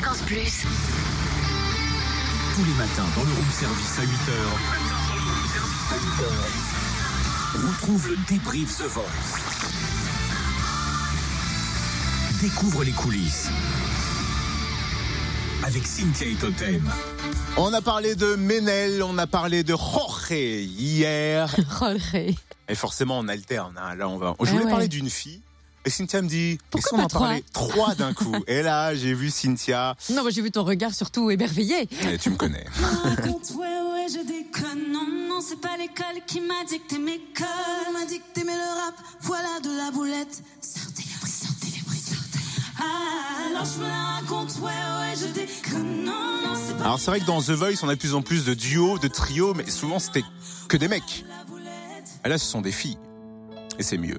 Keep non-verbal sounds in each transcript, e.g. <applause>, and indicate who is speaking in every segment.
Speaker 1: Fréquence Plus.
Speaker 2: Tous les matins dans le room service à 8h. Retrouve le débrief The Voice. Découvre les coulisses. Avec Cynthia et Totem.
Speaker 3: On a parlé de Ménel, on a parlé de Jorge hier. <laughs>
Speaker 4: Jorge.
Speaker 3: Et forcément, on alterne. hein. Là, on va. Je voulais
Speaker 4: Ah ouais.
Speaker 3: parler d'une fille. Et Cynthia me dit,
Speaker 4: Pourquoi
Speaker 3: est-ce qu'on
Speaker 4: pas
Speaker 3: en
Speaker 4: trois
Speaker 3: parlait trois d'un coup <laughs> Et là, j'ai vu Cynthia.
Speaker 4: Non, moi j'ai vu ton regard surtout émerveillé.
Speaker 3: Et tu me connais. <laughs>
Speaker 5: Raconte, ouais, ouais, je déconne. Non, non, c'est pas l'école qui m'a dicté mes codes. M'a dit que t'aimais le rap, voilà de la boulette. Sortez les bruits, sortez les bruits, sortez. Ah, alors je me la raconte, ouais, ouais, je déconne. Non, non, c'est pas
Speaker 3: Alors, c'est vrai que dans The Voice, on a de plus en plus de duos, de trios, mais souvent, c'était que des mecs. Et là, ce sont des filles. Et c'est mieux.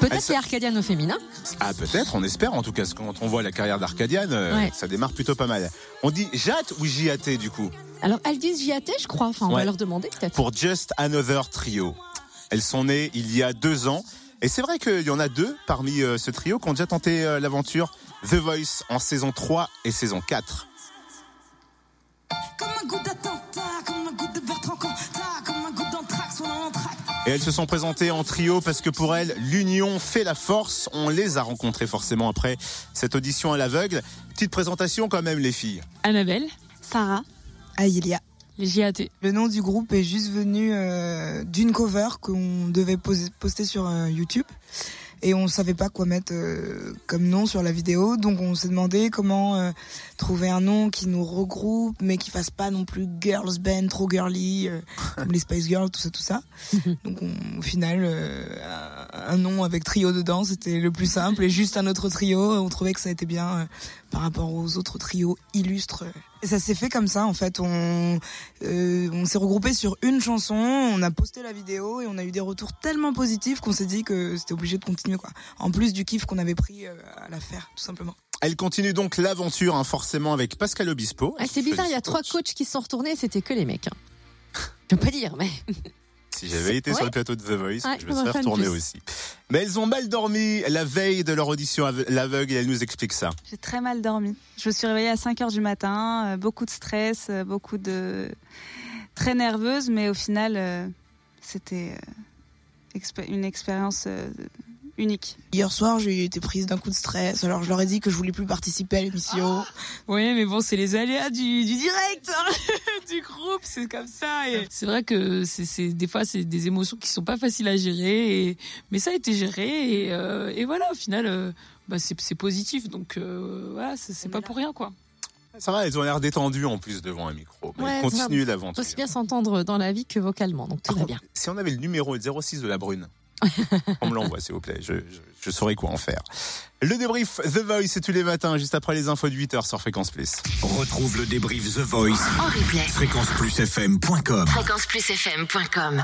Speaker 4: Peut-être
Speaker 3: Elle
Speaker 4: qu'il y a Arcadian au féminin.
Speaker 3: Ah, peut-être, on espère. En tout cas, quand on voit la carrière d'Arcadiane, euh,
Speaker 4: Ouais.
Speaker 3: ça démarre plutôt pas mal. On dit Jat ou JAT, du coup
Speaker 4: Alors elles disent JAT, je crois. Enfin, on
Speaker 3: Ouais.
Speaker 4: va leur demander peut-être.
Speaker 3: pour Just Another Trio. Elles sont nées il y a deux ans. Et c'est vrai qu'il y en a deux parmi euh, ce trio qui ont déjà tenté euh, l'aventure The Voice en saison 3 et saison 4. Et elles se sont présentées en trio parce que pour elles, l'union fait la force. On les a rencontrées forcément après cette audition à l'aveugle. Petite présentation quand même les filles.
Speaker 6: Annabelle,
Speaker 7: Sarah. Aïlia.
Speaker 6: les JAT.
Speaker 7: Le nom du groupe est juste venu euh, d'une cover qu'on devait poser- poster sur euh, YouTube. Et on savait pas quoi mettre euh, comme nom sur la vidéo. Donc on s'est demandé comment euh, trouver un nom qui nous regroupe, mais qui fasse pas non plus girls band, trop girly, euh, comme les Spice Girls, tout ça, tout ça. <laughs> Donc on- au final, euh, un- nom avec trio dedans, c'était le plus simple. Et juste un autre trio, on trouvait que ça était bien euh, par rapport aux autres trios illustres. Et ça s'est fait comme ça, en fait. On, euh, on s'est regroupé sur une chanson, on a posté la vidéo et on a eu des retours tellement positifs qu'on s'est dit que c'était obligé de continuer, quoi. En plus du kiff qu'on avait pris euh, à la faire, tout simplement.
Speaker 3: Elles continuent donc l'aventure hein, forcément avec Pascal Obispo.
Speaker 4: Ah, c'est bizarre, il y a trois coachs qui se sont retournés, c'était que les mecs. hein. Je peux pas dire, mais <laughs>
Speaker 3: Si j'avais été sur le plateau de The Voice,
Speaker 4: Ouais,
Speaker 3: je me serais retourné aussi. Mais elles ont mal dormi la veille de leur audition à l'aveugle et elles nous expliquent ça.
Speaker 8: J'ai très mal dormi. Je me suis réveillée à 5 heures du matin, euh, beaucoup de stress, euh, beaucoup de. très nerveuse, mais au final, euh, c'était une expérience unique.
Speaker 7: Hier soir, j'ai été prise d'un coup de stress, alors je leur ai dit que je voulais plus participer à l'émission.
Speaker 6: Oui, mais bon, c'est les aléas du, du direct, hein, <laughs> du groupe, c'est comme ça. et C'est vrai que c'est, des fois, c'est des émotions qui sont pas faciles à gérer, et, mais ça a été géré, et, euh, et voilà, au final, euh, bah, c'est, positif, donc euh, voilà, c'est, pas pour rien, quoi.
Speaker 3: Ça va, elles ont l'air détendues en plus devant un micro. Mais
Speaker 4: Ouais, va.
Speaker 3: l'aventure.
Speaker 4: aussi bien s'entendre dans la vie que vocalement, donc tout va bien.
Speaker 3: Si on avait le numéro 06 de la brune, <laughs> on me l'envoie s'il vous plaît, je, je, je saurais quoi en faire. Le débrief The Voice, c'est tous les matins, juste après les infos de 8h sur Fréquence Plus.
Speaker 2: Retrouve le débrief The Voice.
Speaker 1: En replay.
Speaker 2: Fréquenceplusfm.com
Speaker 1: Fréquenceplusfm.com.